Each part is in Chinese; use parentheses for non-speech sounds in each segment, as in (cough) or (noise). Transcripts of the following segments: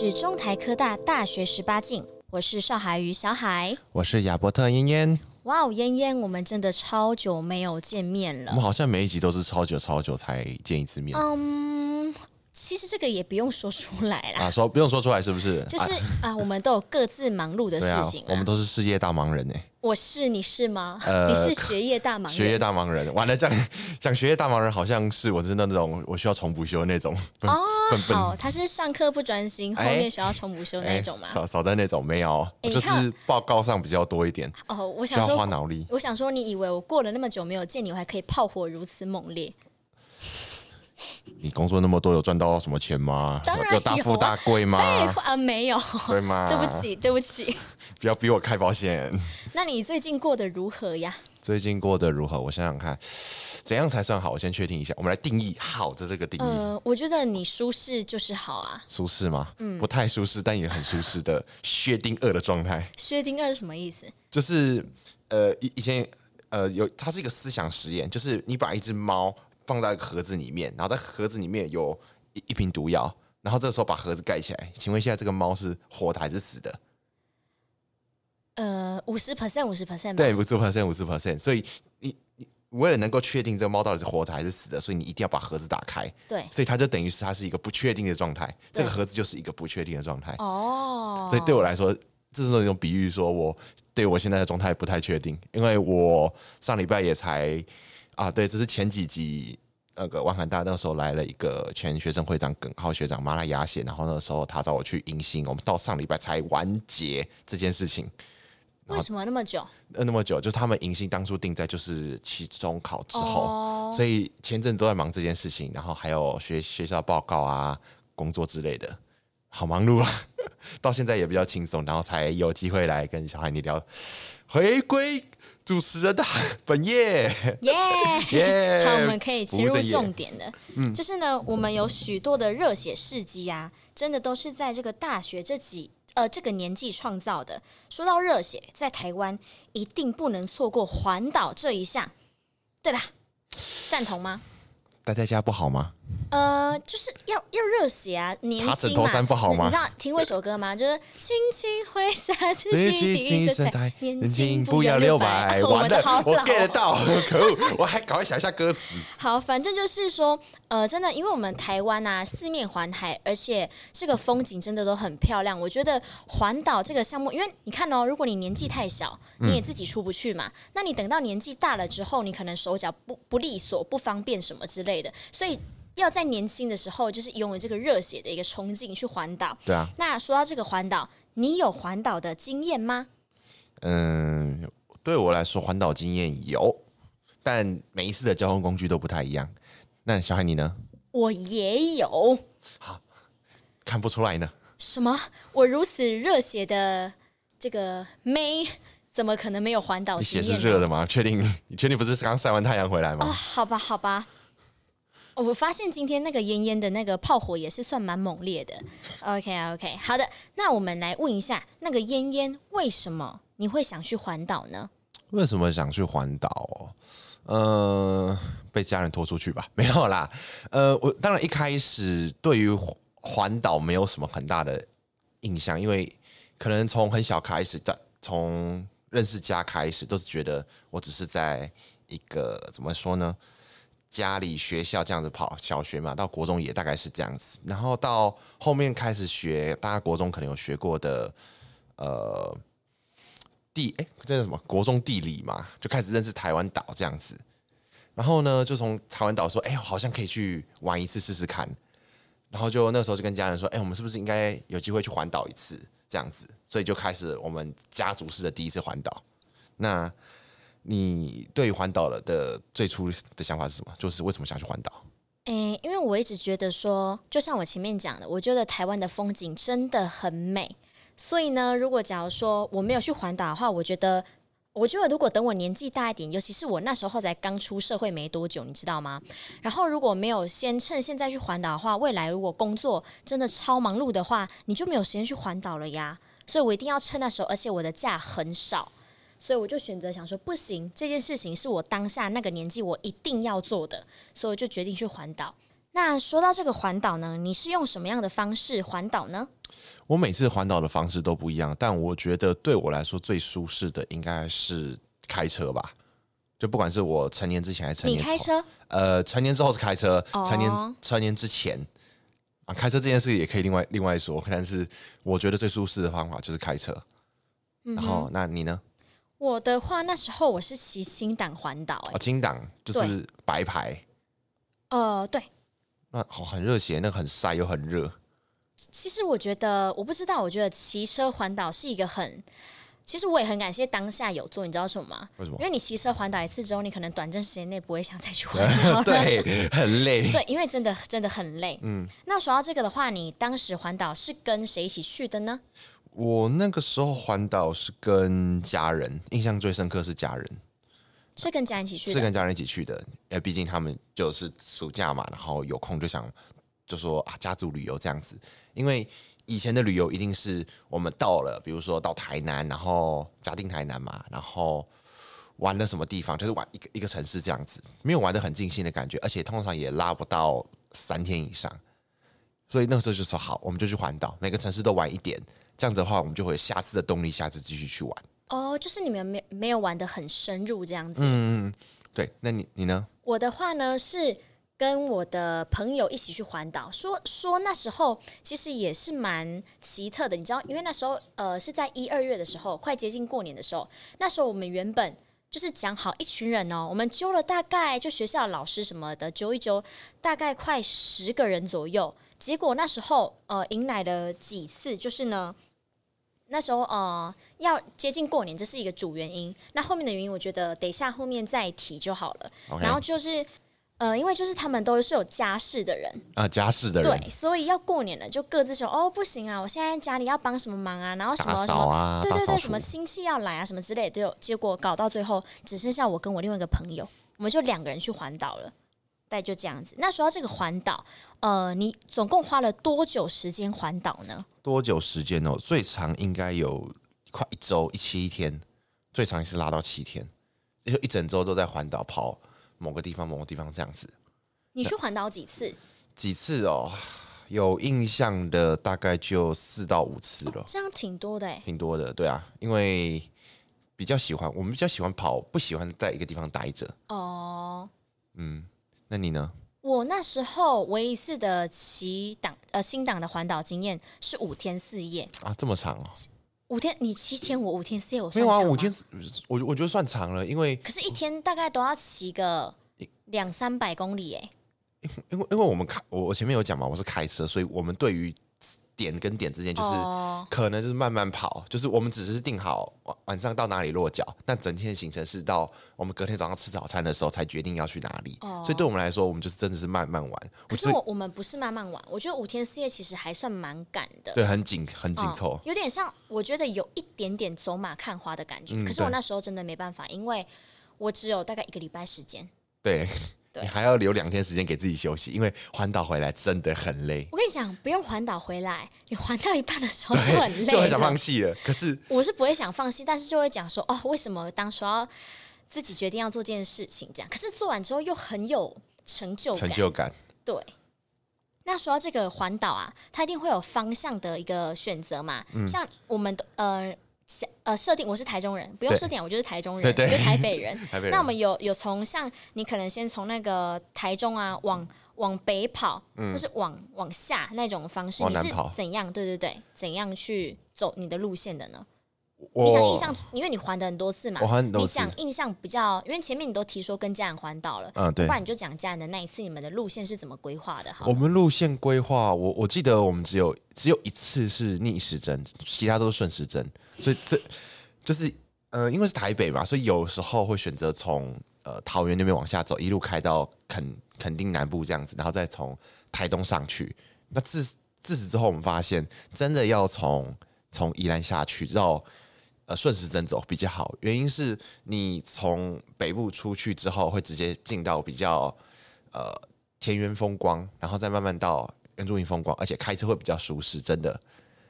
是中台科大大学十八禁，我是邵海与小海，我是亚伯特嫣嫣。哇哦，嫣嫣，我们真的超久没有见面了。我们好像每一集都是超久超久才见一次面。嗯，其实这个也不用说出来啦。啊，说不用说出来是不是？就是啊，啊，我们都有各自忙碌的事情，啊啊。我们都是事业大忙人呢。我是，你是吗？呃、你是学业大忙人，学业大忙人。完了，讲讲学业大忙人，好像是我真的那种我需要重补修的那种。哦，好，他是上课不专心，后面需要重补修那种吗？少少在那种没有，就是报告上比较多一点。哦，我想说花脑力。我想说，你以为我过了那么久没有见你，我还可以炮火如此猛烈？你工作那么多，有赚到什么钱吗？当然有，有大富大贵吗？废话，没有，对吗？(laughs) 对不起，对不起。不要逼我开保险。那你最近过得如何呀？最近过得如何？我想想看，怎样才算好？我先确定一下。我们来定义“好”的这个定义。呃，我觉得你舒适就是好啊。舒适吗？嗯，不太舒适，但也很舒适的 (laughs) 薛定谔的状态。薛定谔是什么意思？就是呃，以以前呃有，它是一个思想实验，就是你把一只猫放在盒子里面，然后在盒子里面有一一瓶毒药，然后这个时候把盒子盖起来，请问现在，这个猫是活的还是死的？呃，五十 percent，五十 percent，对，五十 percent，五十 percent。所以你你为了能够确定这个猫到底是活的还是死的，所以你一定要把盒子打开。对，所以它就等于是它是一个不确定的状态，这个盒子就是一个不确定的状态。哦，所以对我来说，这是一种比喻，说我对我现在的状态不太确定，因为我上礼拜也才啊，对，这是前几集那个万涵大那时候来了一个前学生会长耿浩学长马拉雅写，然后那时候他找我去迎新，我们到上礼拜才完结这件事情。为什么那么久？呃，那么久，就是他们迎新当初定在就是期中考之后，oh. 所以前阵都在忙这件事情，然后还有学学校报告啊、工作之类的，好忙碌啊。(laughs) 到现在也比较轻松，然后才有机会来跟小海你聊，回归主持人的 (laughs) 本业，耶 (laughs) 耶。(laughs) 好，我们可以切入重点的，嗯，就是呢，我们有许多的热血事迹啊，真的都是在这个大学这几。呃，这个年纪创造的。说到热血，在台湾一定不能错过环岛这一项，对吧？赞同吗？待在家不好吗？呃，就是要要热血啊，年轻嘛。爬枕头山不好吗？你知道听过一首歌吗？(laughs) 就是轻轻挥洒自己第一色彩，年轻不要留白。完了，我 get 得到，可恶！我还赶快想一下歌词。好，反正就是说，呃，真的，因为我们台湾啊，四面环海，而且这个风景真的都很漂亮。我觉得环岛这个项目，因为你看哦，如果你年纪太小，你也自己出不去嘛。嗯、那你等到年纪大了之后，你可能手脚不不利索、不方便什么之类的，所以。要在年轻的时候，就是拥有这个热血的一个冲劲去环岛。对啊。那说到这个环岛，你有环岛的经验吗？嗯，对我来说，环岛经验有，但每一次的交通工具都不太一样。那小海你呢？我也有。好，看不出来呢。什么？我如此热血的这个妹，怎么可能没有环岛？你血是热的吗？确定？你确定不是刚晒完太阳回来吗？哦，好吧，好吧。我发现今天那个嫣嫣的那个炮火也是算蛮猛烈的。OK OK，好的，那我们来问一下，那个嫣嫣为什么你会想去环岛呢？为什么想去环岛？呃，被家人拖出去吧，(laughs) 没有啦。呃，我当然一开始对于环岛没有什么很大的印象，因为可能从很小开始，从认识家开始，都是觉得我只是在一个怎么说呢？家里、学校这样子跑，小学嘛，到国中也大概是这样子，然后到后面开始学，大家国中可能有学过的，呃，地，哎，这是什么？国中地理嘛，就开始认识台湾岛这样子，然后呢，就从台湾岛说，哎，好像可以去玩一次试试看，然后就那时候就跟家人说，哎，我们是不是应该有机会去环岛一次这样子？所以就开始我们家族式的第一次环岛，那。你对环岛了的最初的想法是什么？就是为什么想去环岛？诶，因为我一直觉得说，就像我前面讲的，我觉得台湾的风景真的很美。所以呢，如果假如说我没有去环岛的话，我觉得，我觉得如果等我年纪大一点，尤其是我那时候才刚出社会没多久，你知道吗？然后如果没有先趁现在去环岛的话，未来如果工作真的超忙碌的话，你就没有时间去环岛了呀。所以我一定要趁那时候，而且我的假很少。所以我就选择想说，不行，这件事情是我当下那个年纪我一定要做的，所以我就决定去环岛。那说到这个环岛呢，你是用什么样的方式环岛呢？我每次环岛的方式都不一样，但我觉得对我来说最舒适的应该是开车吧。就不管是我成年之前还是成年你开车？呃，成年之后是开车，哦、成年成年之前啊，开车这件事也可以另外另外说。但是我觉得最舒适的方法就是开车。嗯、然后，那你呢？我的话，那时候我是骑青档环岛，哎，轻档就是白牌。呃，对。那好，很热血，那个很晒又很热。其实我觉得，我不知道，我觉得骑车环岛是一个很……其实我也很感谢当下有做，你知道什么吗？为什么？因为你骑车环岛一次之后，你可能短暂时间内不会想再去环岛。(laughs) 对，很累。(laughs) 对，因为真的真的很累。嗯。那说到这个的话，你当时环岛是跟谁一起去的呢？我那个时候环岛是跟家人，印象最深刻是家人，是跟家人一起去的，是跟家人一起去的，因为毕竟他们就是暑假嘛，然后有空就想就说啊，家族旅游这样子。因为以前的旅游一定是我们到了，比如说到台南，然后假定台南嘛，然后玩了什么地方，就是玩一个一个城市这样子，没有玩的很尽兴的感觉，而且通常也拉不到三天以上。所以那个时候就说好，我们就去环岛，每个城市都玩一点。这样子的话，我们就会有下次的动力，下次继续去玩。哦，就是你们没没有玩的很深入这样子。嗯，对。那你你呢？我的话呢是跟我的朋友一起去环岛，说说那时候其实也是蛮奇特的，你知道，因为那时候呃是在一二月的时候，快接近过年的时候，那时候我们原本就是讲好一群人哦，我们揪了大概就学校老师什么的揪一揪，大概快十个人左右。结果那时候呃迎来了几次，就是呢。那时候呃要接近过年，这是一个主原因。那后面的原因，我觉得等一下后面再提就好了。Okay. 然后就是呃，因为就是他们都是有家室的人啊，家室的人，对，所以要过年了，就各自说哦，不行啊，我现在家里要帮什么忙啊，然后什么什么，啊、对对对，什么亲戚要来啊，什么之类的都有。结果搞到最后，只剩下我跟我另外一个朋友，我们就两个人去环岛了。大概就这样子。那说到这个环岛，呃，你总共花了多久时间环岛呢？多久时间哦？最长应该有快一周，一七天，最长是拉到七天，就一整周都在环岛跑某个地方，某个地方这样子。你去环岛几次？几次哦？有印象的大概就四到五次了。这样挺多的哎，挺多的，对啊，因为比较喜欢，我们比较喜欢跑，不喜欢在一个地方待着。哦，嗯。那你呢？我那时候唯一一次的骑档呃新档的环岛经验是五天四夜啊，这么长哦！五天你七天，我五天四夜，我没有啊，五天我我觉得算长了，因为可是一天大概都要骑个两三百公里哎，因为因为我们开我我前面有讲嘛，我是开车，所以我们对于。点跟点之间就是可能就是慢慢跑，oh. 就是我们只是定好晚晚上到哪里落脚，但整天的行程是到我们隔天早上吃早餐的时候才决定要去哪里。Oh. 所以对我们来说，我们就是真的是慢慢玩。可是我我们不是慢慢玩，我觉得五天四夜其实还算蛮赶的。对，很紧很紧凑，oh. 有点像我觉得有一点点走马看花的感觉。嗯、可是我那时候真的没办法，因为我只有大概一个礼拜时间。对。你还要留两天时间给自己休息，因为环岛回来真的很累。我跟你讲，不用环岛回来，你环到一半的时候就很累，就很想放弃了。可是我是不会想放弃，但是就会讲说，哦，为什么当初要自己决定要做这件事情？这样，可是做完之后又很有成就感。成就感。对。那说到这个环岛啊，它一定会有方向的一个选择嘛？嗯、像我们的呃。呃，设定我是台中人，不用设定，我就是台中人，就台北 (laughs) 人。台北人。那我们有有从像你可能先从那个台中啊，往往北跑，嗯、或是往往下那种方式，你是怎样？对对对，怎样去走你的路线的呢？我你想印象，因为你还的很多次嘛，你想印象比较，因为前面你都提说跟家人环岛了，嗯，对，不然你就讲家人的那一次，你们的路线是怎么规划的？哈，我们路线规划，我我记得我们只有只有一次是逆时针，其他都是顺时针，所以这就是呃，因为是台北嘛，所以有时候会选择从呃桃园那边往下走，一路开到垦垦丁南部这样子，然后再从台东上去。那自自此之后，我们发现真的要从从宜兰下去绕呃顺时针走比较好。原因是你从北部出去之后，会直接进到比较呃田园风光，然后再慢慢到原住民风光，而且开车会比较舒适，真的。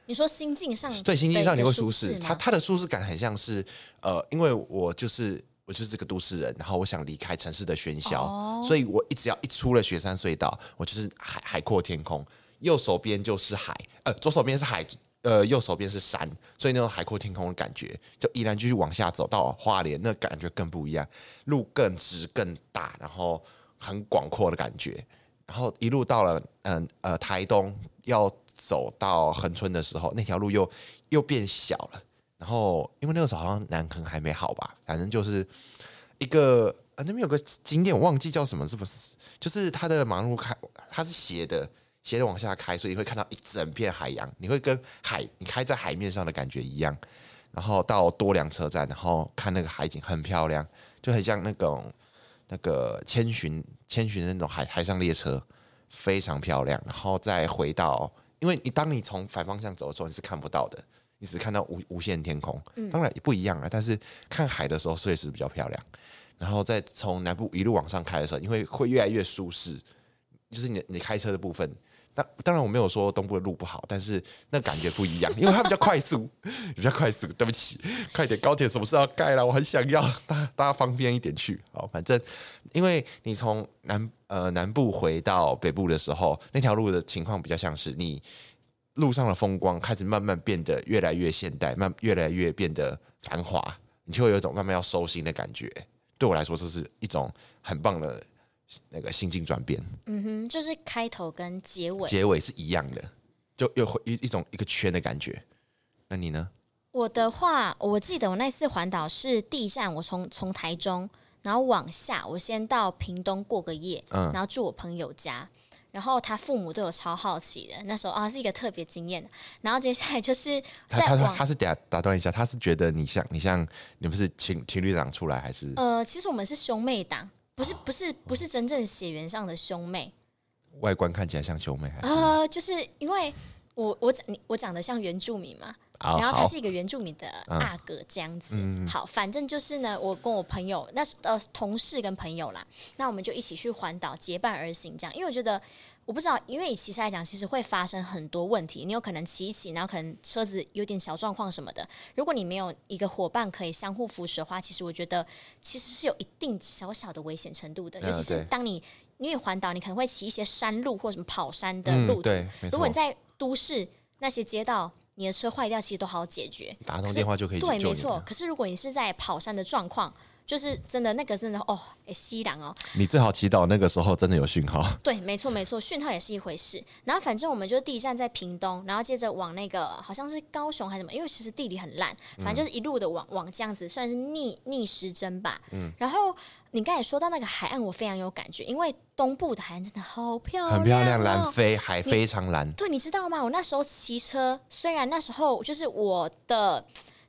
你说心境上，对心境上你会舒适，它它的舒适感很像是呃，因为我就是我就是这个都市人，然后我想离开城市的喧嚣，哦、所以我一直要一出了雪山隧道，我就是海海阔天空，右手边就是海，呃，左手边是海，呃，右手边是山，所以那种海阔天空的感觉，就依然继续往下走到花莲，那感觉更不一样，路更直更大，然后很广阔的感觉，然后一路到了嗯呃，台东要。走到恒春的时候，那条路又又变小了。然后，因为那个时候好像南横还没好吧，反正就是一个啊，那边有个景点，我忘记叫什么，是不是？就是它的马路开，它是斜的，斜着往下开，所以你会看到一整片海洋，你会跟海，你开在海面上的感觉一样。然后到多良车站，然后看那个海景很漂亮，就很像那种那个千寻千寻那种海海上列车，非常漂亮。然后再回到。因为你当你从反方向走的时候，你是看不到的，你只看到无无限天空。当然也不一样啊，但是看海的时候，确实比较漂亮。然后再从南部一路往上开的时候，因为会越来越舒适，就是你你开车的部分。当当然我没有说东部的路不好，但是那感觉不一样，因为它比较快速，比较快速。对不起，快点，高铁什么时候要盖了？我很想要，大家大家方便一点去。(laughs) 好，反正因为你从南呃南部回到北部的时候，那条路的情况比较像是你路上的风光开始慢慢变得越来越现代，慢越来越变得繁华，你就会有一种慢慢要收心的感觉。对我来说，这是一种很棒的。那个心境转变，嗯哼，就是开头跟结尾，结尾是一样的，就又会一一种一个圈的感觉。那你呢？我的话，我记得我那次环岛是第一站，我从从台中，然后往下，我先到屏东过个夜，嗯，然后住我朋友家，然后他父母对我超好奇的，那时候啊是一个特别惊艳。然后接下来就是他他他是打打断一下，他是觉得你像你像你不是情情侣档出来还是？呃，其实我们是兄妹档。不是不是不是真正血缘上的兄妹，外观看起来像兄妹还是？呃，就是因为我我长我长得像原住民嘛，哦、然后他是一个原住民的阿哥这样子。嗯、好，反正就是呢，我跟我朋友那是呃同事跟朋友啦，那我们就一起去环岛结伴而行这样，因为我觉得。我不知道，因为以骑车来讲，其实会发生很多问题。你有可能骑一骑，然后可能车子有点小状况什么的。如果你没有一个伙伴可以相互扶持的话，其实我觉得其实是有一定小小的危险程度的。尤其是当你因为环岛，你可能会骑一些山路或什么跑山的路。对，如果你在都市那些街道，你的车坏掉，其实都好解决，打通电话就可以。对，没错。可是如果你是在跑山的状况，就是真的那个真的哦，哎，西凉哦。你最好祈祷那个时候真的有讯号。对，没错没错，讯号也是一回事。然后反正我们就第一站在屏东，然后接着往那个好像是高雄还是什么，因为其实地理很烂，反正就是一路的往往这样子，算是逆逆时针吧。嗯。然后你刚才说到那个海岸，我非常有感觉，因为东部的海岸真的好漂亮，哦，很漂亮，蓝非海非常蓝。对，你知道吗？我那时候骑车，虽然那时候就是我的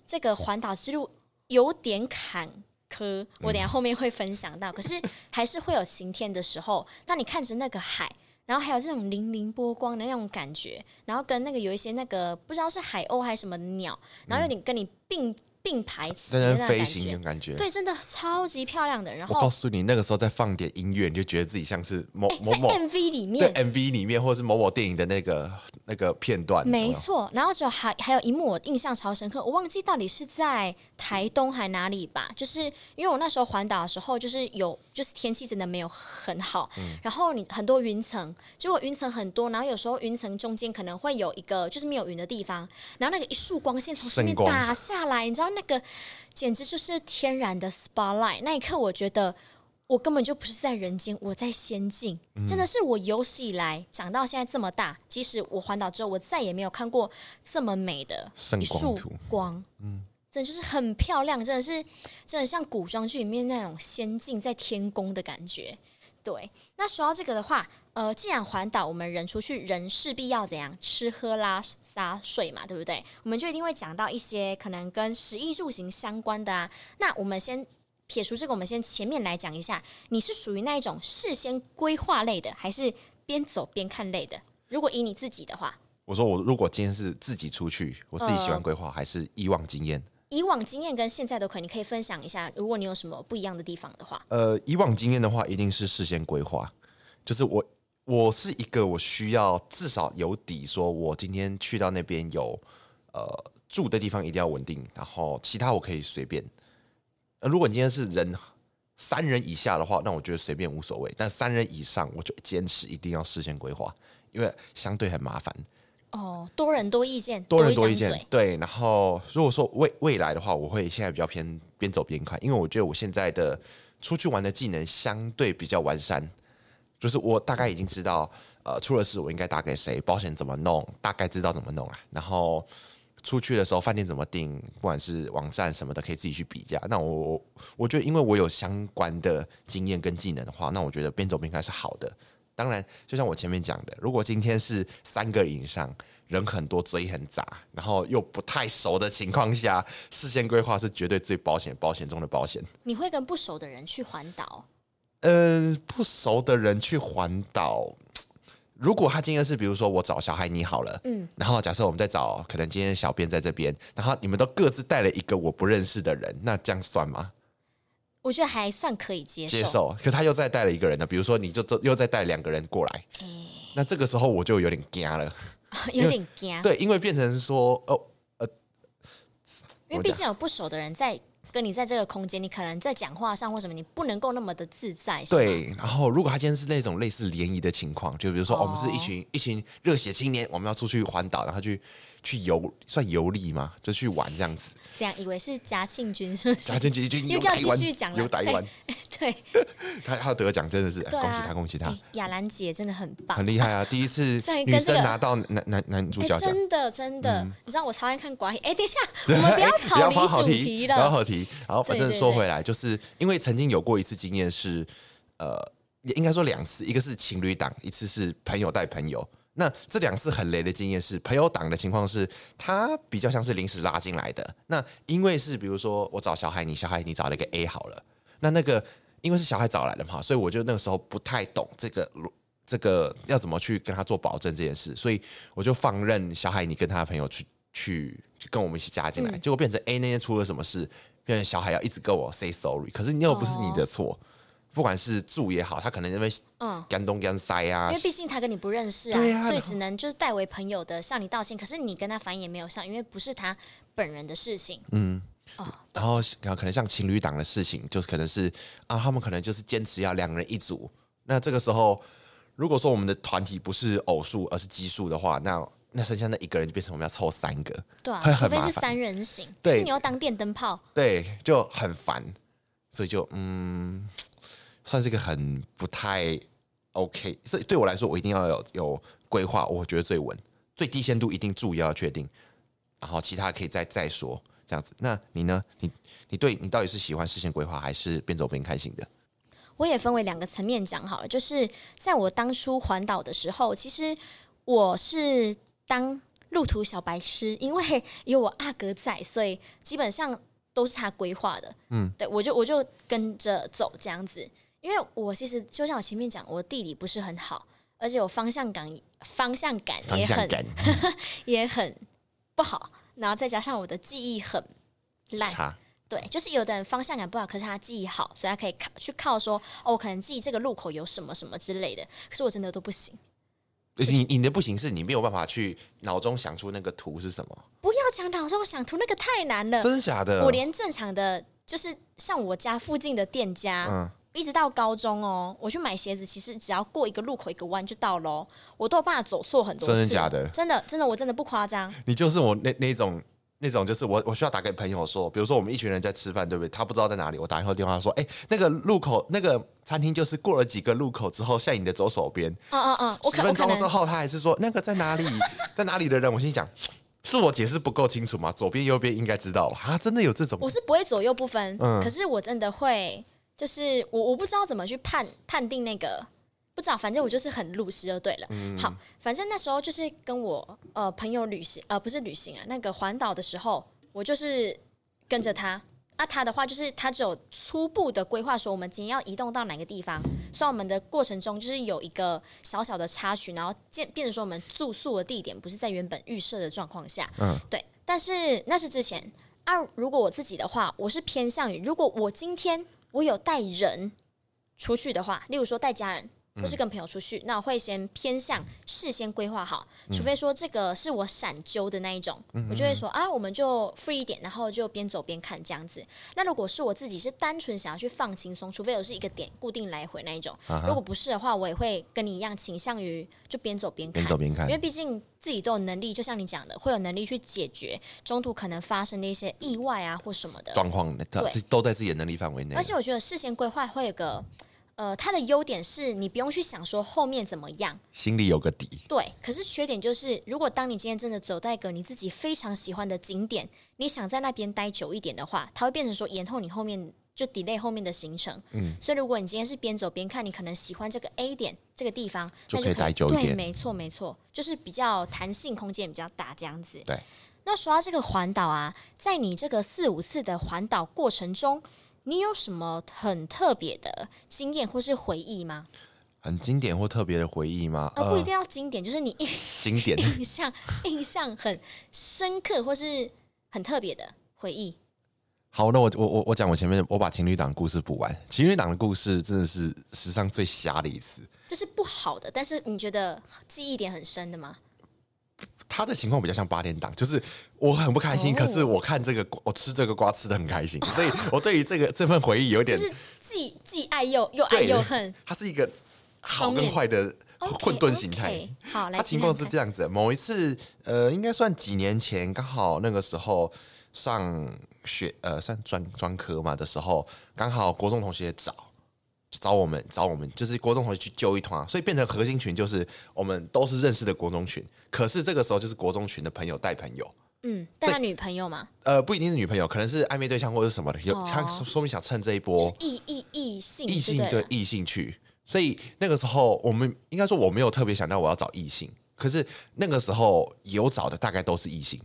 这个环岛之路有点坎。科，我等下后面会分享到，可是 (laughs) 还是会有晴天的时候。当你看着那个海，然后还有这种粼粼波光的那种感觉，然后跟那个有一些那个不知道是海鸥还是什么鸟，然后有点跟你并。并排骑的那飞行的感觉，对，真的超级漂亮的。然后我告诉你，那个时候再放点音乐，你就觉得自己像是某、欸、某某 MV 里面，对 MV 里面，或者是某某电影的那个那个片段。没错，然后就还还有一幕我印象超深刻，我忘记到底是在台东还哪里吧。就是因为我那时候环岛的时候，就是有就是天气真的没有很好，嗯、然后你很多云层，结果云层很多，然后有时候云层中间可能会有一个就是没有云的地方，然后那个一束光线从上面打下来，你知道。那个简直就是天然的 spotlight，那一刻我觉得我根本就不是在人间，我在仙境，嗯、真的是我有史以来长到现在这么大，即使我环岛之后，我再也没有看过这么美的一束光，嗯，真的就是很漂亮，真的是真的像古装剧里面那种仙境在天宫的感觉。对，那说到这个的话，呃，既然环岛，我们人出去，人势必要怎样吃喝拉撒睡嘛，对不对？我们就一定会讲到一些可能跟食衣住行相关的啊。那我们先撇除这个，我们先前面来讲一下，你是属于那一种事先规划类的，还是边走边看类的？如果以你自己的话，我说我如果今天是自己出去，我自己喜欢规划，呃、还是以往经验？以往经验跟现在都可以，你可以分享一下。如果你有什么不一样的地方的话，呃，以往经验的话，一定是事先规划。就是我，我是一个我需要至少有底，说我今天去到那边有呃住的地方一定要稳定，然后其他我可以随便。呃，如果你今天是人三人以下的话，那我觉得随便无所谓。但三人以上，我就坚持一定要事先规划，因为相对很麻烦。哦，多人多意见，多人多意见，对。然后如果说未未来的话，我会现在比较偏边走边看，因为我觉得我现在的出去玩的技能相对比较完善，就是我大概已经知道，呃，出了事我应该打给谁，保险怎么弄，大概知道怎么弄啊。然后出去的时候饭店怎么订，不管是网站什么的，可以自己去比价。那我我觉得，因为我有相关的经验跟技能的话，那我觉得边走边看是好的。当然，就像我前面讲的，如果今天是三个以上，人很多，嘴很杂，然后又不太熟的情况下，事先规划是绝对最保险，保险中的保险。你会跟不熟的人去环岛？呃，不熟的人去环岛，如果他今天是比如说我找小孩你好了，嗯，然后假设我们在找，可能今天小编在这边，然后你们都各自带了一个我不认识的人，那这样算吗？我觉得还算可以接受，接受。可他又再带了一个人呢？比如说，你就又再带两个人过来，欸、那这个时候我就有点惊了，(laughs) 有点惊。对，因为变成说，哦，呃，因为毕竟有不熟的人在跟你在这个空间，你可能在讲话上或什么，你不能够那么的自在。对。然后，如果他今天是那种类似联谊的情况，就比如说，哦、我们是一群一群热血青年，我们要出去环岛，然后去去游，算游历嘛？就去玩这样子。这样以为是嘉庆君是不是？嘉庆君君又要继续讲了，又台湾，(laughs) 对，(laughs) 他他得奖真的是恭喜他，恭喜他！亚兰姐真的很棒，很厉害啊！(laughs) 第一次女生拿到男男男主角奖，真的真的，你知道我超爱看寡戏。哎，等一下，我们不要跑离主题了，不要跑题。然后反正说回来，就是因为曾经有过一次经验是，呃，应该说两次，一个是情侣档，一次是朋友带朋友。那这两次很雷的经验是，朋友党的情况是，他比较像是临时拉进来的。那因为是比如说我找小海，你小海你找了一个 A 好了，那那个因为是小海找来的嘛，所以我就那个时候不太懂这个这个要怎么去跟他做保证这件事，所以我就放任小海你跟他的朋友去去跟我们一起加进来，嗯、结果变成 A 那天出了什么事，变成小海要一直跟我 say sorry，可是你又不是你的错。哦不管是住也好，他可能因为嗯干东干塞啊，因为毕竟他跟你不认识啊，啊所以只能就是代为朋友的向你道歉。可是你跟他反应也没有效，因为不是他本人的事情。嗯，哦，然后然后可能像情侣档的事情，就是可能是啊，他们可能就是坚持要两人一组。那这个时候，如果说我们的团体不是偶数而是奇数的话，那那剩下那一个人就变成我们要凑三个，对啊，除非是三人行，对，是你要当电灯泡，对，就很烦，所以就嗯。算是一个很不太 OK，所以对我来说，我一定要有有规划，我觉得最稳，最低限度一定注意要确定，然后其他可以再再说这样子。那你呢？你你对你到底是喜欢事先规划，还是边走边开心的？我也分为两个层面讲好了，就是在我当初环岛的时候，其实我是当路途小白痴，因为有我阿哥在，所以基本上都是他规划的。嗯，对，我就我就跟着走这样子。因为我其实就像我前面讲，我地理不是很好，而且我方向感方向感也很感 (laughs) 也很不好，然后再加上我的记忆很烂，对，就是有的人方向感不好，可是他记忆好，所以他可以靠去靠说哦，我可能记这个路口有什么什么之类的，可是我真的都不行。你你的不行是你没有办法去脑中想出那个图是什么？不要讲脑中想图，那个太难了，真的假的？我连正常的就是像我家附近的店家，嗯。一直到高中哦，我去买鞋子，其实只要过一个路口一个弯就到喽。我都有办法走错很多次。真的假的？真的真的，我真的不夸张。你就是我那那种那种，就是我我需要打给朋友说，比如说我们一群人在吃饭，对不对？他不知道在哪里，我打电话说，哎，那个路口那个餐厅就是过了几个路口之后，在你的左手边。嗯嗯嗯。十分钟之后，他还是说那个在哪里，(laughs) 在哪里的人？我心想，是我解释不够清楚吗？左边右边应该知道啊，真的有这种？我是不会左右不分，嗯，可是我真的会。就是我我不知道怎么去判判定那个，不知道，反正我就是很路痴就对了。嗯、好，反正那时候就是跟我呃朋友旅行，呃不是旅行啊，那个环岛的时候，我就是跟着他。啊，他的话就是他只有初步的规划，说我们今天要移动到哪个地方。所以我们的过程中就是有一个小小的插曲，然后变变成说我们住宿的地点不是在原本预设的状况下。嗯，对。但是那是之前啊，如果我自己的话，我是偏向于如果我今天我有带人出去的话，例如说带家人。不是跟朋友出去，那我会先偏向事先规划好，除非说这个是我闪揪的那一种，嗯、我就会说啊，我们就 free 一点，然后就边走边看这样子。那如果是我自己是单纯想要去放轻松，除非我是一个点固定来回那一种，啊、如果不是的话，我也会跟你一样倾向于就边走边看，边走边看，因为毕竟自己都有能力，就像你讲的，会有能力去解决中途可能发生的一些意外啊或什么的状况，对，都在自己的能力范围内。而且我觉得事先规划会有个。呃，它的优点是你不用去想说后面怎么样，心里有个底。对，可是缺点就是，如果当你今天真的走到一个你自己非常喜欢的景点，你想在那边待久一点的话，它会变成说延后你后面就 delay 后面的行程。嗯，所以如果你今天是边走边看，你可能喜欢这个 A 点这个地方，就可以待久一点。对，没错没错，就是比较弹性空间比较大这样子。对，那说到这个环岛啊，在你这个四五次的环岛过程中。你有什么很特别的经验或是回忆吗？很经典或特别的回忆吗？呃，不一定要经典，就是你 (laughs) 经典 (laughs) 印象印象很深刻或是很特别的回忆。好，那我我我我讲我前面我把情侣档故事补完。情侣档的故事真的是史上最瞎的一次。这是不好的，但是你觉得记忆点很深的吗？他的情况比较像八点档，就是我很不开心，可是我看这个，我吃这个瓜吃的很开心，(laughs) 所以我对于这个这份回忆有点，就是既既爱又又爱又恨。他是一个好跟坏的混沌形态。好，他情况是这样子：某一次，呃，应该算几年前，刚好那个时候上学，呃，上专专科嘛的时候，刚好国中同学找。找我们，找我们，就是国中同学去揪一团，所以变成核心群，就是我们都是认识的国中群。可是这个时候，就是国中群的朋友带朋友，嗯，带他女朋友吗？呃，不一定是女朋友，可能是暧昧对象或者什么的。有、哦、他说明想趁这一波异异异性异性对异性去，所以那个时候我们应该说我没有特别想到我要找异性，可是那个时候有找的大概都是异性。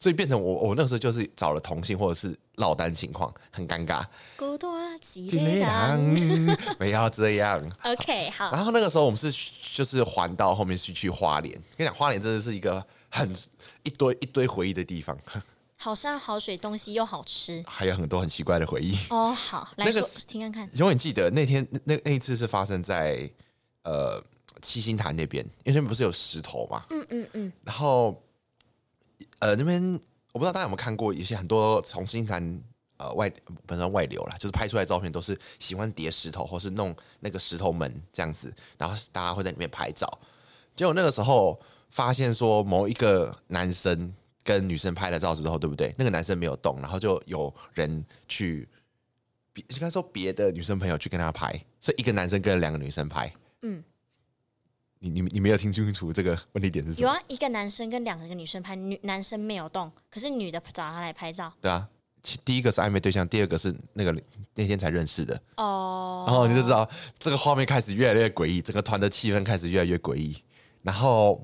所以变成我，我那时候就是找了同性或者是落单情况，很尴尬。孤独啊，几累啊，(laughs) 不要这样。OK，好。然后那个时候我们是就是环到后面去去花莲，跟你讲，花莲真的是一个很一堆一堆回忆的地方。好山好水，东西又好吃，还有很多很奇怪的回忆。哦，好，来说、那个、听看看。永远记得那天那那一次是发生在呃七星潭那边，因为那边不是有石头嘛。嗯嗯嗯。然后。呃，那边我不知道大家有没有看过一些很多从星潭呃外本身外流啦，就是拍出来的照片都是喜欢叠石头或是弄那个石头门这样子，然后大家会在里面拍照。结果那个时候发现说某一个男生跟女生拍了照之后，对不对？那个男生没有动，然后就有人去，应该说别的女生朋友去跟他拍，所以一个男生跟两个女生拍，嗯。你你你没有听清楚这个问题点是什么？有啊，一个男生跟两个女生拍，女男生没有动，可是女的找他来拍照。对啊，第一个是暧昧对象，第二个是那个那天才认识的。哦，然后你就知道这个画面开始越来越诡异，整个团的气氛开始越来越诡异。然后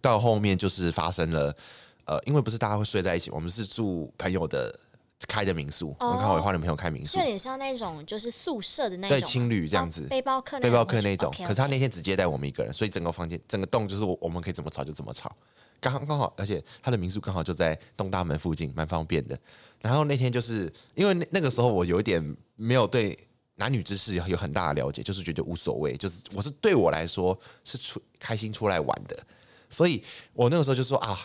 到后面就是发生了，呃，因为不是大家会睡在一起，我们是住朋友的。开的民宿，我看我有换女朋友开民宿，有点像那种就是宿舍的那种，对，青旅这样子，背包客背包客那种。可是他那天只接待我们一个人，所以整个房间整个洞就是我我们可以怎么吵就怎么吵，刚刚好，而且他的民宿刚好就在东大门附近，蛮方便的。然后那天就是因为那那个时候我有一点没有对男女之事有很大的了解，就是觉得无所谓，就是我是对我来说是出开心出来玩的，所以我那个时候就说啊。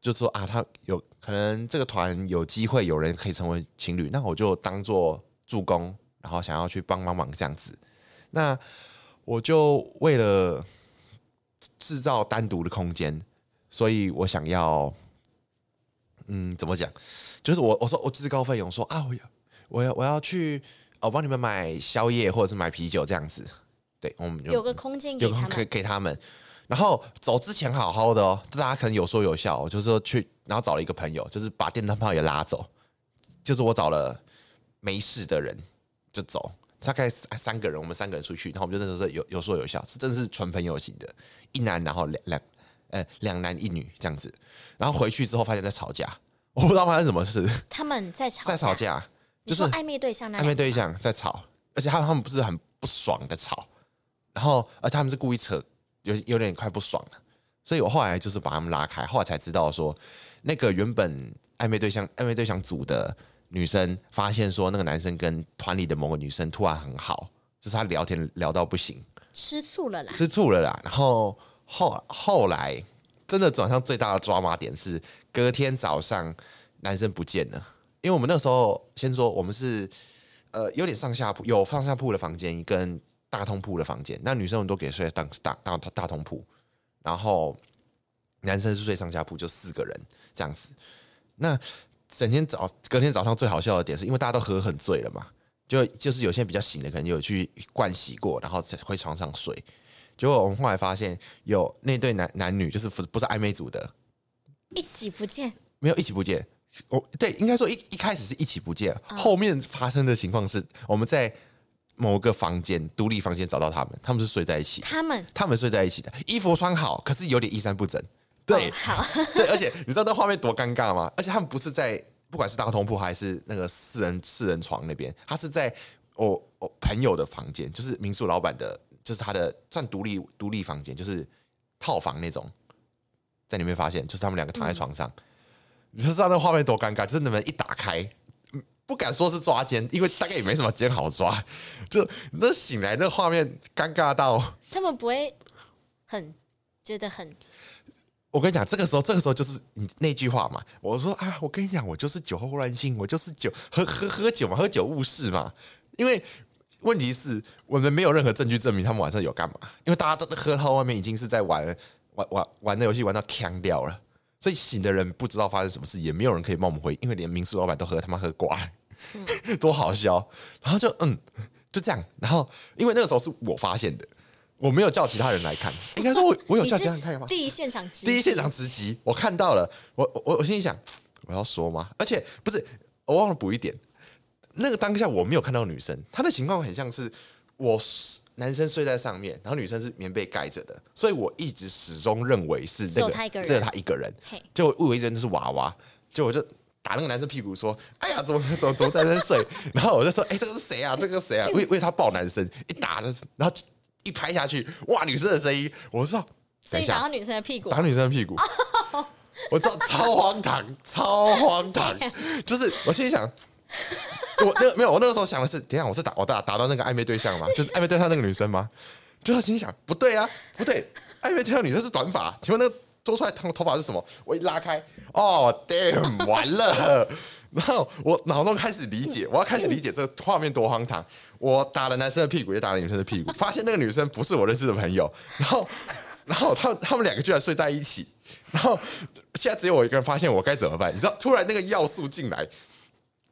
就说啊，他有可能这个团有机会有人可以成为情侣，那我就当做助攻，然后想要去帮帮忙这样子。那我就为了制造单独的空间，所以我想要，嗯，怎么讲？就是我我说我自告奋勇说啊，我要我要我要去，我帮你们买宵夜或者是买啤酒这样子。对，我们有个空间给他们，给给他们。然后走之前好好的哦，大家可能有说有笑，就是说去，然后找了一个朋友，就是把电灯泡也拉走，就是我找了没事的人，就走，大概三个人，我们三个人出去，然后我们就真的是有有说有笑，是真的是纯朋友型的，一男然后两两呃两男一女这样子，然后回去之后发现在吵架，(laughs) 我不知道发生什么事，他们在吵，在吵架，就是暧昧对象，暧昧对象在吵，而且他他们不是很不爽的吵，然后而他们是故意扯，有有点快不爽了，所以我后来就是把他们拉开，后来才知道说那个原本暧昧对象暧昧对象组的。女生发现说，那个男生跟团里的某个女生突然很好，就是他聊天聊到不行，吃醋了啦，吃醋了啦。然后后后来，真的转上最大的抓马点是隔天早上男生不见了，因为我们那时候先说我们是呃有点上下铺，有上下铺的房间跟大通铺的房间，那女生我们都给睡当大大大通铺，然后男生是睡上下铺，就四个人这样子，那。整天早隔天早上最好笑的点是因为大家都喝很醉了嘛，就就是有些比较醒的可能有去灌洗过，然后回床上睡。结果我们后来发现有那对男男女就是不不是暧昧组的，一起不见，没有一起不见。我对应该说一一开始是一起不见，哦，后面发生的情况是我们在某个房间独立房间找到他们，他们是睡在一起，他们？他们睡在一起的，衣服穿好，可是有点衣衫不整。对，好，(laughs) 对，而且你知道那画面多尴尬吗？而且他们不是在，不管是大通铺还是那个四人四人床那边，他是在我我朋友的房间，就是民宿老板的，就是他的算独立独立房间，就是套房那种，在里面发现，就是他们两个躺在床上，嗯、你就知道那画面多尴尬，就是你们一打开，不敢说是抓奸，因为大概也没什么奸好抓，就 (laughs) 那醒来那画面尴尬到，他们不会很觉得很。我跟你讲，这个时候，这个时候就是你那句话嘛。我说啊，我跟你讲，我就是酒后乱性，我就是酒喝喝喝酒嘛，喝酒误事嘛。因为问题是我们没有任何证据证明他们晚上有干嘛，因为大家都喝到外面已经是在玩玩玩玩的游戏，玩到锵掉了，所以醒的人不知道发生什么事，也没有人可以帮我们回，因为连民宿老板都喝他妈喝挂，嗯、(laughs) 多好笑。然后就嗯，就这样。然后因为那个时候是我发现的。我没有叫其他人来看，应该说我我有叫其他人看吗？第一现场，第一现场直击，我看到了，我我我心里想，我要说吗？而且不是，我忘了补一点，那个当下我没有看到女生，她的情况很像是我男生睡在上面，然后女生是棉被盖着的，所以我一直始终认为是那个只有他一个人，就误以为真的是娃娃，就我就打那个男生屁股说，哎呀，怎么 (laughs) 怎么怎么在这睡？然后我就说，哎，这个是谁啊？这个谁啊？为为他抱男生一打的，然后。一拍下去，哇！女生的声音，我知道，所以打到女生的屁股，打女生的屁股，我知道，超荒唐，(laughs) 超荒唐，(laughs) 就是我心里想，我那个没有，我那个时候想的是，等一下我是打我打打到那个暧昧对象吗？就是暧昧对象那个女生吗？就我心里想，不对啊，不对，暧昧对象女生是短发，请问那个多出来头头发是什么？我一拉开，哦，damn，(laughs) 完了。然后我脑中开始理解，我要开始理解这个画面多荒唐。我打了男生的屁股，也打了女生的屁股，发现那个女生不是我认识的朋友。然后，(laughs) 然后他他们两个居然睡在一起。然后现在只有我一个人发现，我该怎么办？你知道，突然那个要素进来，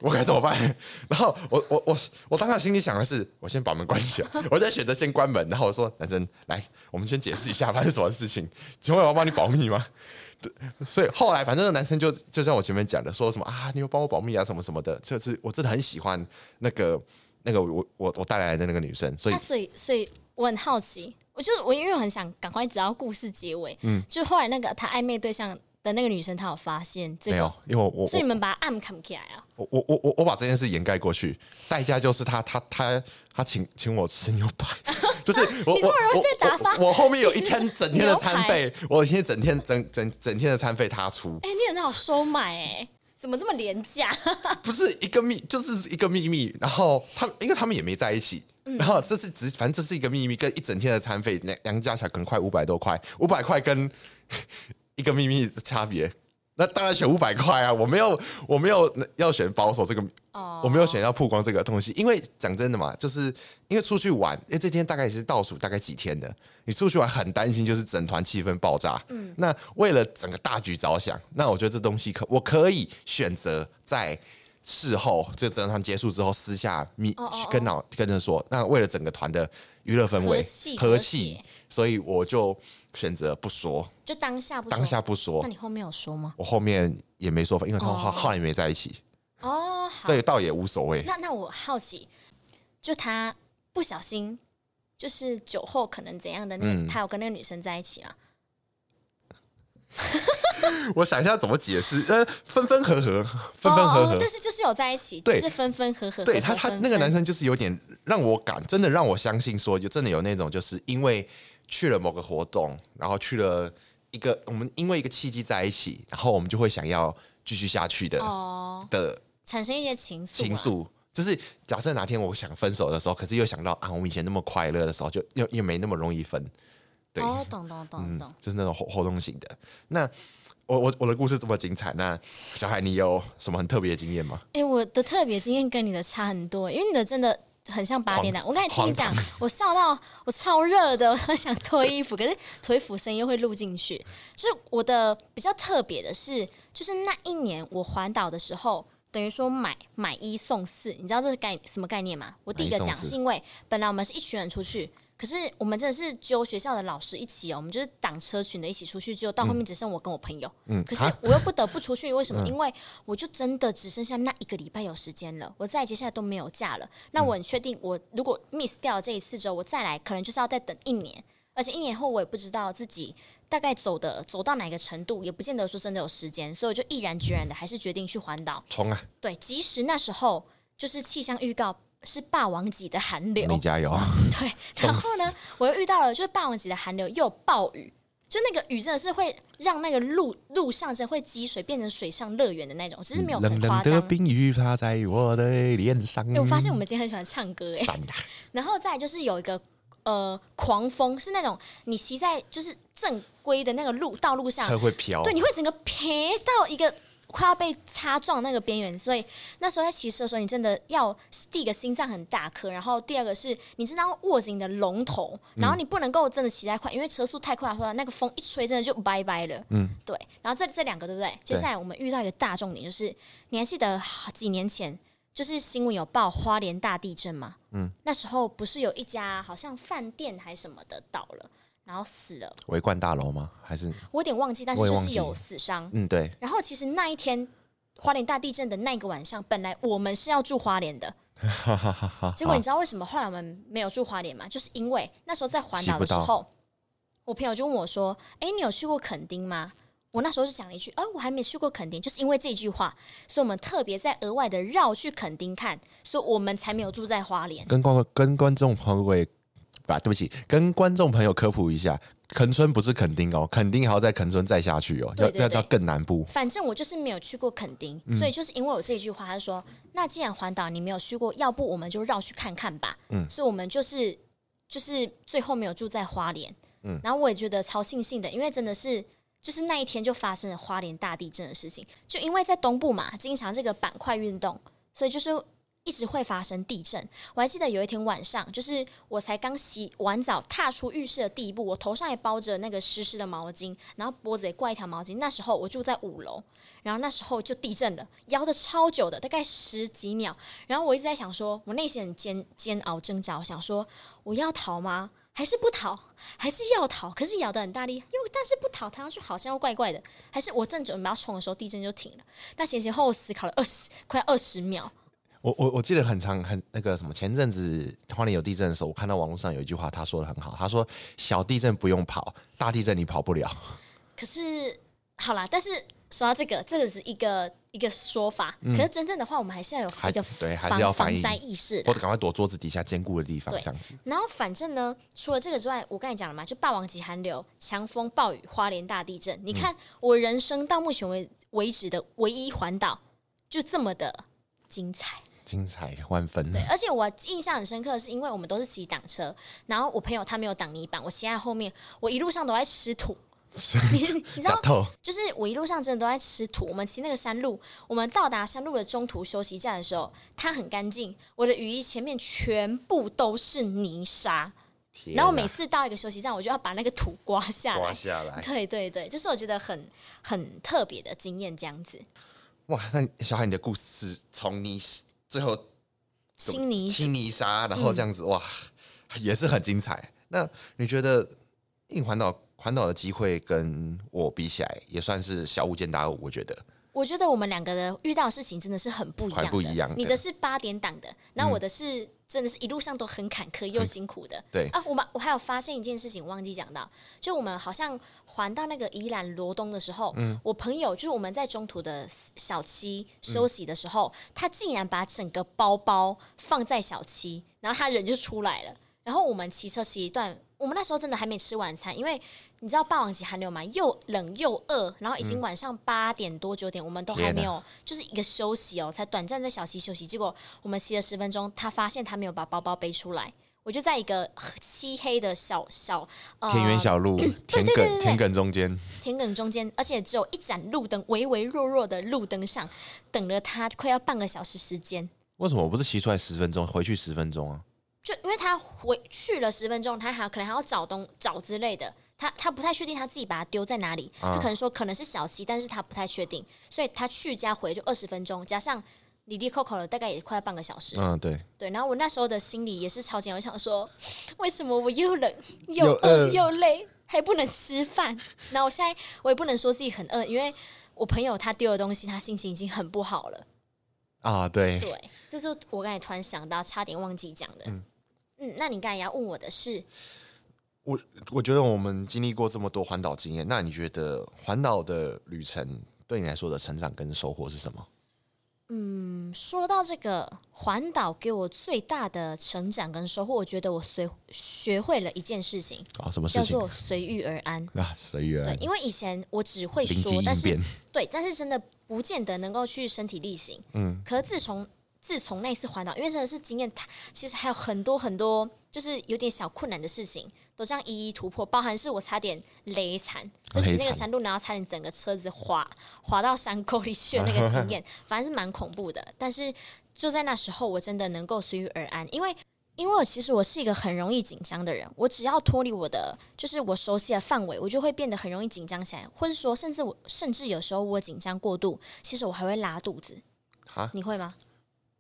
我该怎么办？(laughs) 然后我我我我当下心里想的是，我先把门关起来，我在选择先关门。然后我说：“男生，来，我们先解释一下发生什么事情。请问我要帮你保密吗？” (laughs) 对，所以后来反正那个男生就就像我前面讲的，说什么啊，你有帮我保密啊，什么什么的，就是我真的很喜欢那个那个我我我带来的那个女生，所以所以所以我很好奇，我就我因为我很想赶快知道故事结尾，嗯，就后来那个他暧昧对象的那个女生，她有发现这个，没有，因为我，我所以你们把暗扛起来啊，我我我我我把这件事掩盖过去，代价就是他他他他请请我吃牛排。(laughs) 就是我我我我，我后面有一天整天的餐费，我今天整天整整整天的餐费他出。哎、欸，你很好收买哎、欸，怎么这么廉价？(laughs) 不是一个秘，就是一个秘密。然后他因为他们也没在一起，嗯、然后这是只反正这是一个秘密，跟一整天的餐费两两加起来可能快五百多块，五百块跟一个秘密的差别。那当然选五百块啊！我没有，我没有要选保守这个，oh. 我没有选要曝光这个东西，因为讲真的嘛，就是因为出去玩，因为这天大概也是倒数大概几天的，你出去玩很担心就是整团气氛爆炸。嗯，那为了整个大局着想，那我觉得这东西可我可以选择在事后这整团结束之后私下密跟老跟着说，那为了整个团的娱乐氛围和气，所以我就。选择不说，就当下不说，当下不说。那你后面有说吗？我后面也没说，因为他们后后来没在一起。哦，所以倒也无所谓。那那我好奇，就他不小心，就是酒后可能怎样的那个，嗯、他有跟那个女生在一起啊？(laughs) 我想一下怎么解释，呃，分分合合，分分合合，哦，但是就是有在一起，对，就是分分合合。对他，他那个男生就是有点让我感，真的让我相信说，就真的有那种，就是因为去了某个活动，然后去了一个，我们因为一个契机在一起，然后我们就会想要继续下去的，哦，的产生一些情愫，情愫。就是假设哪天我想分手的时候，可是又想到啊，我们以前那么快乐的时候，就又又没那么容易分。对哦，懂懂懂懂，就是那种活活动型的。那我我我的故事这么精彩，那小海你有什么很特别的经验吗？哎、欸，我的特别经验跟你的差很多，因为你的真的很像八点档。我刚才听你讲，我笑到我超热的，我想脱衣服，可是脱衣服声音又会录进去。所以我的比较特别的是，就是那一年我环岛的时候。等于说买买一送四，你知道这是概什么概念吗？我第一个讲是因为本来我们是一群人出去，可是我们真的是揪学校的老师一起哦，我们就是挡车群的一起出去，就到后面只剩我跟我朋友。嗯，可是我又不得不出去，为什么？因为我就真的只剩下那一个礼拜有时间了，我再接下来都没有假了。那我很确定，我如果 miss 掉了这一次之后，我再来可能就是要再等一年。而且一年后我也不知道自己大概走的走到哪个程度，也不见得说真的有时间，所以我就毅然决然的还是决定去环岛冲啊！对，即使那时候就是气象预告是霸王级的寒流，你加油！(laughs) 对，(laughs) 然后呢，我又遇到了就是霸王级的寒流，又有暴雨，就那个雨真的是会让那个路路上真的会积水，变成水上乐园的那种，只是没有很夸张。冷冷的冰雨趴在我的脸上。哎，我发现我们今天很喜欢唱歌哎，(laughs) 然后再就是有一个。呃，狂风是那种你骑在就是正规的那个路道路上，车会飘，对，你会整个撇到一个快要被擦撞那个边缘，所以那时候在骑车的时候，你真的要第一个心脏很大颗，然后第二个是你真的要握紧你的龙头，然后你不能够真的骑太快，因为车速太快的话，那个风一吹，真的就拜拜了。嗯，对。然后这这两个对不对？对，接下来我们遇到一个大重点，就是你还记得几年前？就是新闻有报花莲大地震嘛，嗯，那时候不是有一家好像饭店还什么的倒了，然后死了。围观大楼吗？还是我有点忘记，但是就是有死伤。嗯，对。然后其实那一天花莲大地震的那个晚上，本来我们是要住花莲的，(laughs) 结果你知道为什么后来我们没有住花莲吗？就是因为那时候在环岛的时候，我朋友就问我说：“哎，你有去过垦丁吗？”我那时候就讲了一句，呃，我还没去过垦丁，就是因为这句话，所以我们特别在额外的绕去垦丁看，所以我们才没有住在花莲。跟观跟观众朋友，不，对不起，跟观众朋友科普一下，垦村不是垦丁哦，垦丁还要在垦村再下去哦，对对对，要要到更南部。反正我就是没有去过垦丁，所以就是因为我这句话，他说，那既然环岛你没有去过，要不我们就绕去看看吧。嗯，所以我们就是就是最后没有住在花莲。嗯，然后我也觉得超庆幸的，因为真的是。就是那一天就发生了花莲大地震的事情，就因为在东部嘛，经常这个板块运动，所以就是一直会发生地震。我还记得有一天晚上，就是我才刚洗完澡，踏出浴室的第一步，我头上也包着那个湿湿的毛巾，然后脖子也挂一条毛巾。那时候我住在五楼，然后那时候就地震了，摇得超久的，大概十几秒。然后我一直在想说，我内心很煎煎熬挣扎，我想说我要逃吗？还是不逃，还是要逃？可是咬得很大力，又但是不逃，逃上去好像又怪怪的。还是我正准备要冲的时候，地震就停了。那前前后后思考了二十快二十秒。我我我记得很长很那个什么，前阵子花莲有地震的时候，我看到网络上有一句话，他说的很好，他说小地震不用跑，大地震你跑不了。可是好啦，但是。说到这个，这个是一个一个说法，嗯、可是真正的话，我们还是要有一个对，还是要防灾意识，或者赶快躲桌子底下坚固的地方，这样子。然后反正呢，除了这个之外，我刚才讲了嘛，就霸王级寒流、强风暴雨、花莲大地震。你看，嗯、我人生到目前为为止的唯一环岛，就这么的精彩，精彩万分。对，而且我印象很深刻，是因为我们都是骑挡车，然后我朋友他没有挡泥板，我骑在后面，我一路上都在吃土。(laughs) 你你知道，就是我一路上真的都在吃土。我们骑那个山路，我们到达山路的中途休息站的时候，它很干净。我的雨衣前面全部都是泥沙，然后每次到一个休息站，我就要把那个土刮下来。刮下来，对对对，就是我觉得很很特别的经验，这样子。哇，那小海你的故事从泥最后清泥清泥沙，然后这样子、嗯、哇，也是很精彩。那你觉得硬环岛？环岛的机会跟我比起来，也算是小巫见大巫。我觉得我觉得我们两个的遇到的事情真的是很不一样的。不一样的。你的是八点档的，那我的是真的是一路上都很坎坷又辛苦的。对啊，我们我还有发现一件事情，忘记讲到，就我们好像环到那个宜兰罗东的时候，嗯，我朋友就是我们在中途的小七休息的时候，嗯，他竟然把整个包包放在小七，然后他人就出来了，然后我们骑车骑一段。我们那时候真的还没吃晚餐，因为你知道霸王级寒流嘛，又冷又饿，然后已经晚上八点多九点，我们都还没有，就是一个休息哦，才短暂在小溪休息。结果我们骑了十分钟，他发现他没有把包包背出来，我就在一个漆黑的小小、呃、田园小路，(clears throat) 田埂田埂中间，田埂中间，而且只有一盏路灯，微微弱弱的路灯上，等了他快要半个小时时间。为什么我不是骑出来十分钟，回去十分钟啊？就因为他回去了十分钟，他还可能还要找东找之类的，他他不太确定他自己把它丢在哪里，他可能说可能是小溪，但是他不太确定，所以他去加回就二十分钟，加上里里扣扣了大概也快要半个小时。嗯，对对。然后我那时候的心里也是超级，我想说，为什么我又冷 (laughs) 又饿又累，还不能吃饭？然后我现在我也不能说自己很饿，因为我朋友他丢的东西，他心情已经很不好了。啊，对对，这是我刚才突然想到，差点忘记讲的。嗯嗯，那你刚才要问我的是，我我觉得我们经历过这么多环岛经验，那你觉得环岛的旅程对你来说的成长跟收获是什么？嗯，说到这个环岛给我最大的成长跟收获，我觉得我随学会了一件事情啊，什么事情？叫做随遇而安啊，随遇而安。对，因为以前我只会说，但是对，但是真的不见得能够去身体力行。嗯，可是自从自从那次环岛，因为真的是经验，它其实还有很多很多，就是有点小困难的事情，都这样一一突破。包含是我差点雷惨，就是那个山路，然后差点整个车子滑滑到山沟里去的那个经验，反正是蛮恐怖的。但是就在那时候，我真的能够随遇而安，因为因为其实我是一个很容易紧张的人，我只要脱离我的就是我熟悉的范围，我就会变得很容易紧张起来，或者说甚至我甚至有时候我紧张过度，其实我还会拉肚子。哈你会吗？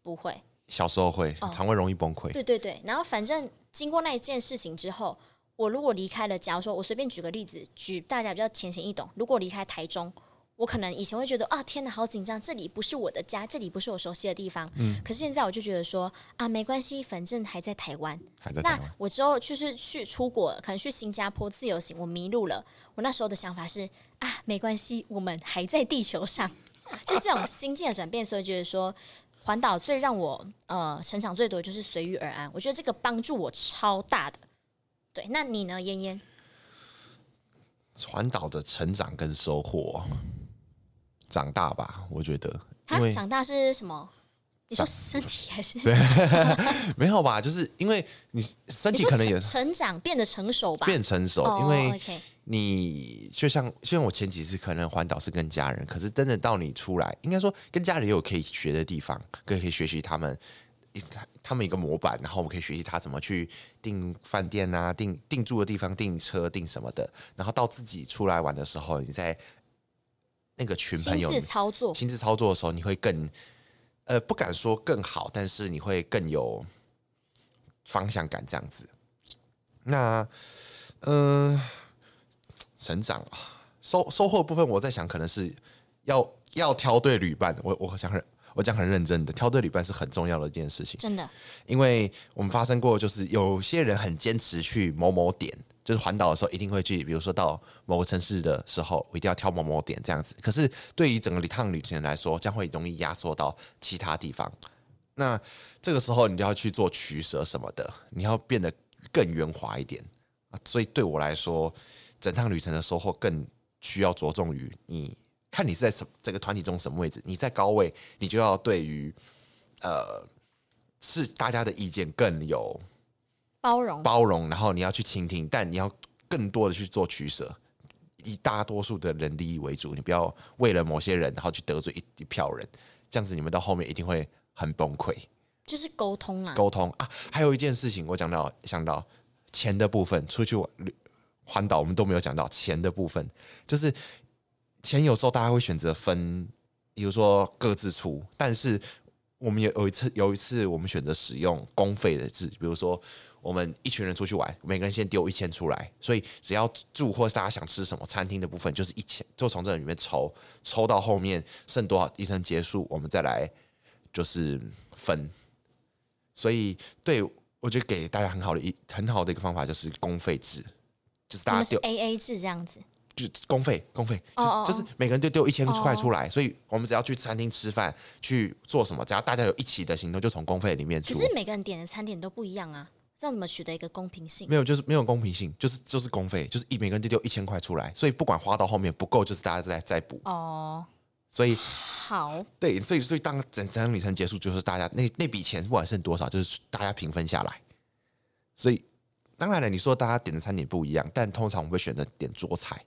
不会，小时候会，肠胃容易崩溃。对对对，然后反正经过那一件事情之后，我如果离开了，假如说我随便举个例子，举大家比较浅显易懂，如果离开台中，我可能以前会觉得啊，天哪，好紧张，这里不是我的家，这里不是我熟悉的地方。嗯。可是现在我就觉得说啊，没关系，反正还在台湾。还在台湾。那我之后就是去出国，可能去新加坡自由行，我迷路了。我那时候的想法是啊，没关系，我们还在地球上，(laughs) 就这种心境的转变，所以觉得说。环岛最让我呃成长最多的就是随遇而安，我觉得这个帮助我超大的。对，那你呢，嫣嫣？环岛的成长跟收获，长大吧，我觉得。因为长大是什么？你说身体还是？对，(laughs) 没有吧？就是因为你身体可能也成长变得成熟吧，变成熟，因为你就像就像我前几次可能环岛是跟家人，可是真的到你出来，应该说跟家人也有可以学的地方，可以可以学习他们一他们一个模板，然后我们可以学习他怎么去订饭店啊，订订住的地方，订车订什么的，然后到自己出来玩的时候，你在那个群朋友亲自操作亲自操作的时候，你会更。呃，不敢说更好，但是你会更有方向感这样子。那，嗯、呃，成长收收获部分，我在想，可能是要要挑对旅伴。我我想很我讲很认真的，挑对旅伴是很重要的一件事情。真的，因为我们发生过，就是有些人很坚持去某某点。就是环岛的时候一定会去，比如说到某个城市的时候，我一定要挑某某点这样子。可是对于整个一趟旅程来说，将会容易压缩到其他地方。那这个时候你就要去做取舍什么的，你要变得更圆滑一点啊。所以对我来说，整趟旅程的收获更需要着重于你看你是在什这个团体中什么位置。你在高位，你就要对于呃是大家的意见更有。包容，包容，然后你要去倾听，但你要更多的去做取舍，以大多数的人利益为主，你不要为了某些人，然后去得罪一一票人，这样子你们到后面一定会很崩溃。就是沟通啊，沟通啊，还有一件事情我讲到想到钱的部分，出去环岛我们都没有讲到钱的部分，就是钱有时候大家会选择分，比如说各自出，但是我们有有一次有一次我们选择使用公费的制，比如说我们一群人出去玩，每个人先丢一千出来，所以只要住或是大家想吃什么餐厅的部分就是一千，就从这里面抽，抽到后面剩多少一层结束，我们再来就是分。所以对我觉得给大家很好的一很好的一个方法就是公费制，就是大家丢 A A 制这样子。就公费，公费就是就是每个人都丢一千块出来，oh. 所以我们只要去餐厅吃饭，去做什么，只要大家有一起的行动，就从公费里面出。可是每个人点的餐点都不一样啊，这样怎么取得一个公平性？没有，就是没有公平性，就是就是公费，就是一每个人都丢一千块出来，所以不管花到后面不够，就是大家再再补。哦，oh. 所以好，对，所以所以当整整旅程结束，就是大家那那笔钱不管剩多少，就是大家平分下来。所以当然了，你说大家点的餐点不一样，但通常我们会选择点桌菜。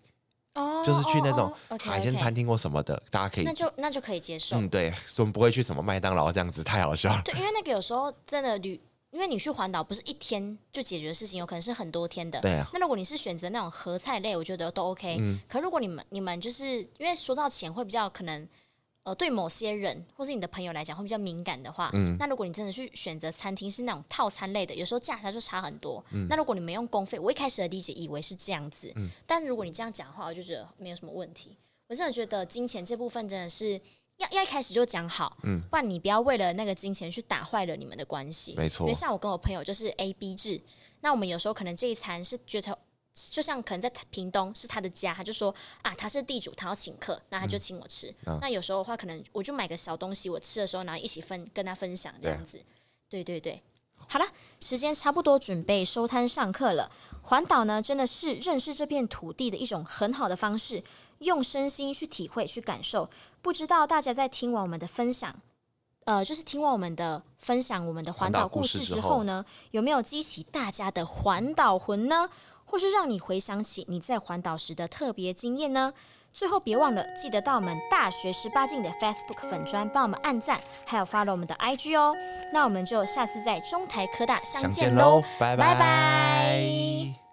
就是去那种海鲜餐厅或什么的，大家可以那就那就可以接受。嗯，对，我们不会去什么麦当劳这样子，太好笑了。对，因为那个有时候真的旅，因为你去环岛不是一天就解决的事情，有可能是很多天的。对啊。那如果你是选择那种合菜类，我觉得都 OK。嗯。可如果你们你们就是因为说到钱会比较可能。呃，对某些人或是你的朋友来讲会比较敏感的话，嗯，那如果你真的去选择餐厅是那种套餐类的，有时候价差就差很多。嗯，那如果你没用公费，我一开始的理解以为是这样子，嗯，但如果你这样讲的话，我就觉得没有什么问题。我真的觉得金钱这部分真的是要要一开始就讲好，嗯，不然你不要为了那个金钱去打坏了你们的关系。没错，因为像我跟我朋友就是 A B 制，那我们有时候可能这一餐是觉得。就像可能在屏东是他的家，他就说啊，他是地主，他要请客，那他就请我吃。嗯啊、那有时候的话，可能我就买个小东西，我吃的时候，然后一起分跟他分享这样子。对，对对对，好了，时间差不多，准备收摊上课了。环岛呢，真的是认识这片土地的一种很好的方式，用身心去体会、去感受。不知道大家在听完我们的分享，呃，就是听完我们的分享，我们的环岛故事之后呢，有没有激起大家的环岛魂呢？或是让你回想起你在环岛时的特别经验呢？最后别忘了记得到我们大学十八禁的 Facebook 粉砖帮我们按赞，还有 follow 我们的 IG 哦。那我们就下次在中台科大相见喽，拜拜。